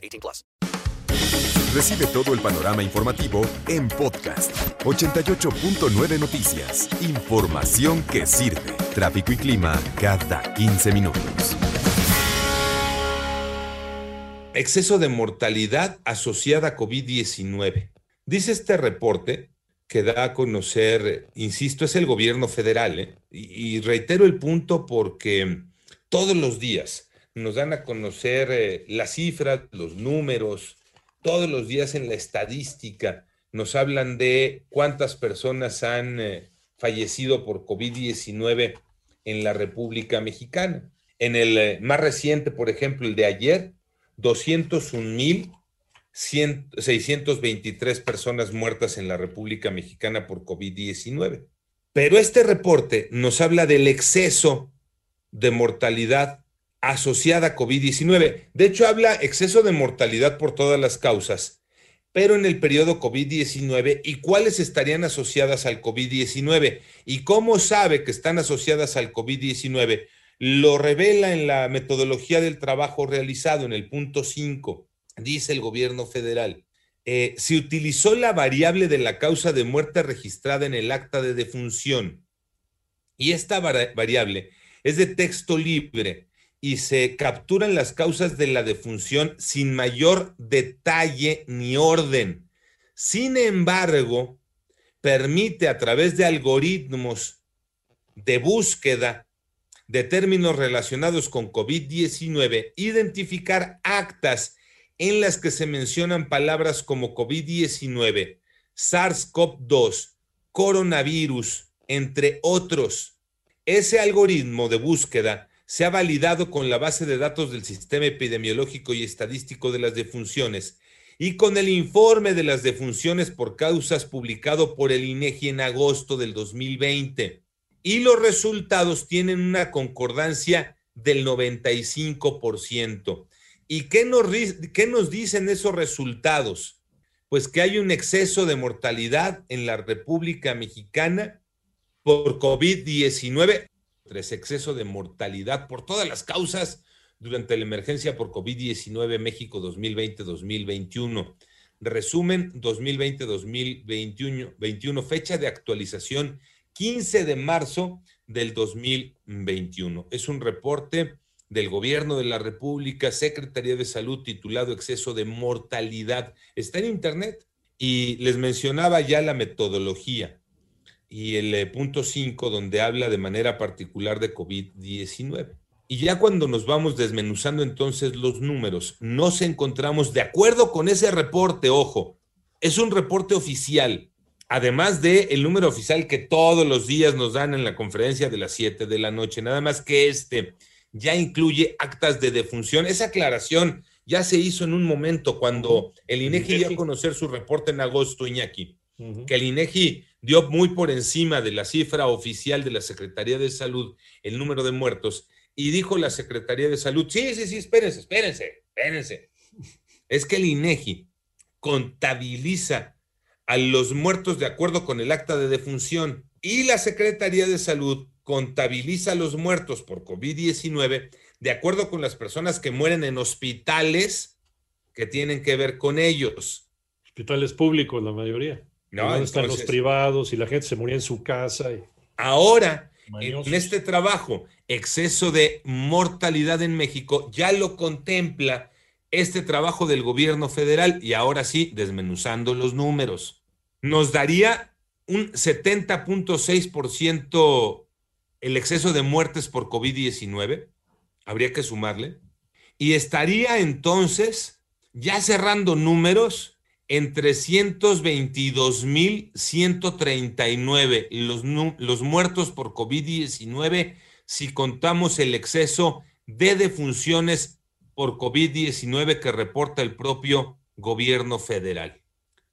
18 plus. Recibe todo el panorama informativo en podcast 88.9 Noticias. Información que sirve. Tráfico y clima cada 15 minutos. Exceso de mortalidad asociada a COVID-19. Dice este reporte que da a conocer, insisto, es el gobierno federal, ¿eh? y, y, reitero el punto porque todos los días nos dan a conocer eh, las cifras, los números, todos los días en la estadística nos hablan de cuántas personas han eh, fallecido por COVID-19 en la República Mexicana. En el eh, más reciente, por ejemplo, el de ayer, 201 mil 623 personas muertas en la República Mexicana por COVID-19. Pero este reporte nos habla del exceso de mortalidad asociada a COVID-19. De hecho, habla exceso de mortalidad por todas las causas, pero en el periodo COVID-19 y cuáles estarían asociadas al COVID-19 y cómo sabe que están asociadas al COVID-19. Lo revela en la metodología del trabajo realizado en el punto 5 dice el gobierno federal, eh, se utilizó la variable de la causa de muerte registrada en el acta de defunción. Y esta variable es de texto libre y se capturan las causas de la defunción sin mayor detalle ni orden. Sin embargo, permite a través de algoritmos de búsqueda de términos relacionados con COVID-19 identificar actas en las que se mencionan palabras como COVID-19, SARS-CoV-2, coronavirus, entre otros. Ese algoritmo de búsqueda se ha validado con la base de datos del Sistema Epidemiológico y Estadístico de las Defunciones y con el informe de las defunciones por causas publicado por el INEGI en agosto del 2020. Y los resultados tienen una concordancia del 95%. ¿Y qué nos, qué nos dicen esos resultados? Pues que hay un exceso de mortalidad en la República Mexicana por COVID-19, tres exceso de mortalidad por todas las causas durante la emergencia por COVID-19 México 2020-2021. Resumen 2020-2021, fecha de actualización 15 de marzo del 2021. Es un reporte del Gobierno de la República, Secretaría de Salud, titulado Exceso de Mortalidad. Está en Internet y les mencionaba ya la metodología y el eh, punto 5 donde habla de manera particular de COVID-19. Y ya cuando nos vamos desmenuzando entonces los números, nos encontramos de acuerdo con ese reporte, ojo, es un reporte oficial, además de el número oficial que todos los días nos dan en la conferencia de las 7 de la noche, nada más que este ya incluye actas de defunción. Esa aclaración ya se hizo en un momento cuando el INEGI dio a conocer su reporte en agosto, Iñaki, que el INEGI dio muy por encima de la cifra oficial de la Secretaría de Salud el número de muertos y dijo la Secretaría de Salud, sí, sí, sí, espérense, espérense, espérense. Es que el INEGI contabiliza a los muertos de acuerdo con el acta de defunción y la Secretaría de Salud contabiliza los muertos por COVID-19 de acuerdo con las personas que mueren en hospitales que tienen que ver con ellos. Hospitales públicos, la mayoría. No, están los privados y la gente se moría en su casa. Ahora, en este trabajo, exceso de mortalidad en México ya lo contempla este trabajo del gobierno federal y ahora sí, desmenuzando los números, nos daría un 70.6% el exceso de muertes por COVID-19, habría que sumarle, y estaría entonces ya cerrando números en 322.139 los, los muertos por COVID-19 si contamos el exceso de defunciones por COVID-19 que reporta el propio gobierno federal.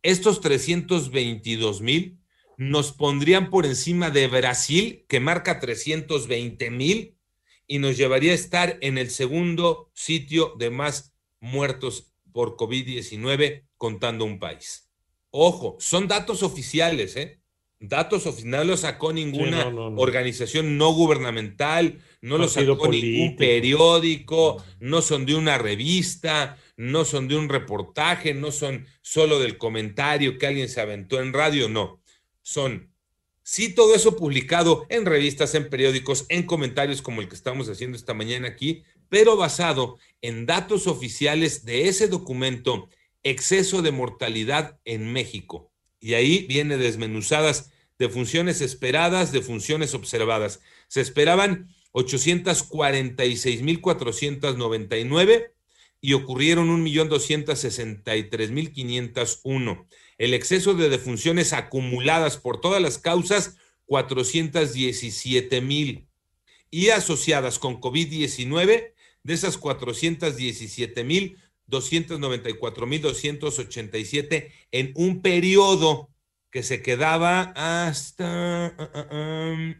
Estos 322 mil nos pondrían por encima de Brasil, que marca 320 mil, y nos llevaría a estar en el segundo sitio de más muertos por COVID-19 contando un país. Ojo, son datos oficiales, ¿eh? Datos oficiales, no los sacó ninguna organización no gubernamental, no los sacó ningún periódico, no son de una revista, no son de un reportaje, no son solo del comentario que alguien se aventó en radio, no. Son, sí, todo eso publicado en revistas, en periódicos, en comentarios como el que estamos haciendo esta mañana aquí, pero basado en datos oficiales de ese documento, exceso de mortalidad en México y ahí viene desmenuzadas de funciones esperadas, de funciones observadas. Se esperaban 846.499 y ocurrieron 1.263.501. El exceso de defunciones acumuladas por todas las causas, 417.000. Y asociadas con COVID-19, de esas 417.000, 294.287 en un periodo que se quedaba hasta... Um,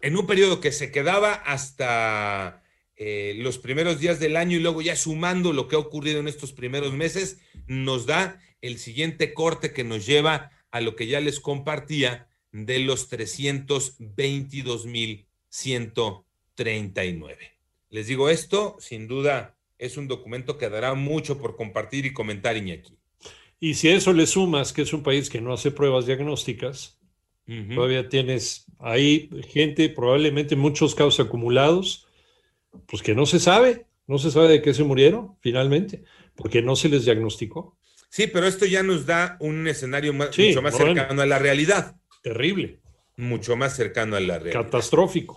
en un periodo que se quedaba hasta eh, los primeros días del año y luego ya sumando lo que ha ocurrido en estos primeros meses, nos da el siguiente corte que nos lleva a lo que ya les compartía de los 322.139. Les digo esto, sin duda es un documento que dará mucho por compartir y comentar, Iñaki. Y si a eso le sumas que es un país que no hace pruebas diagnósticas, todavía tienes ahí gente, probablemente muchos casos acumulados, pues que no se sabe, no se sabe de qué se murieron finalmente, porque no se les diagnosticó. Sí, pero esto ya nos da un escenario mucho más cercano a la realidad. Terrible. Mucho más cercano a la realidad. Catastrófico.